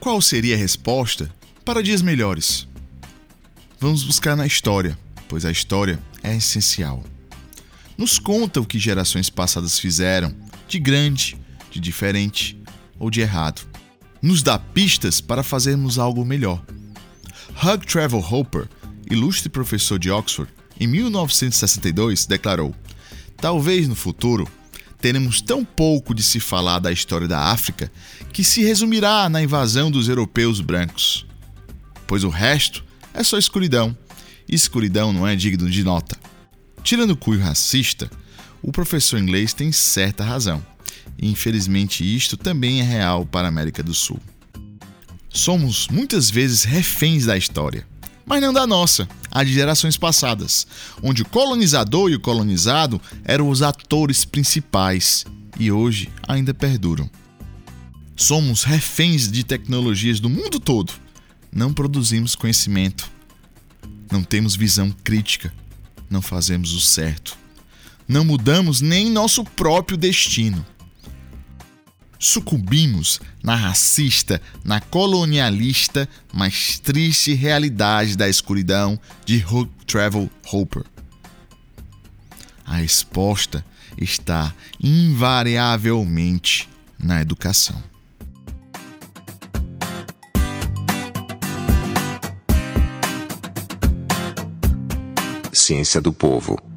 Qual seria a resposta para dias melhores? Vamos buscar na história, pois a história é essencial. Nos conta o que gerações passadas fizeram de grande, de diferente ou de errado. Nos dá pistas para fazermos algo melhor. Hugh Trevor Hopper, ilustre professor de Oxford, em 1962 declarou: Talvez no futuro teremos tão pouco de se falar da história da África que se resumirá na invasão dos europeus brancos. Pois o resto é só escuridão, e escuridão não é digno de nota. Tirando o cunho racista, o professor inglês tem certa razão, e infelizmente isto também é real para a América do Sul. Somos muitas vezes reféns da história, mas não da nossa, a de gerações passadas, onde o colonizador e o colonizado eram os atores principais e hoje ainda perduram. Somos reféns de tecnologias do mundo todo. Não produzimos conhecimento. Não temos visão crítica. Não fazemos o certo. Não mudamos nem nosso próprio destino sucumbimos na racista, na colonialista, mas triste realidade da escuridão de Hugh Travel Hopper. A resposta está invariavelmente na educação. Ciência do Povo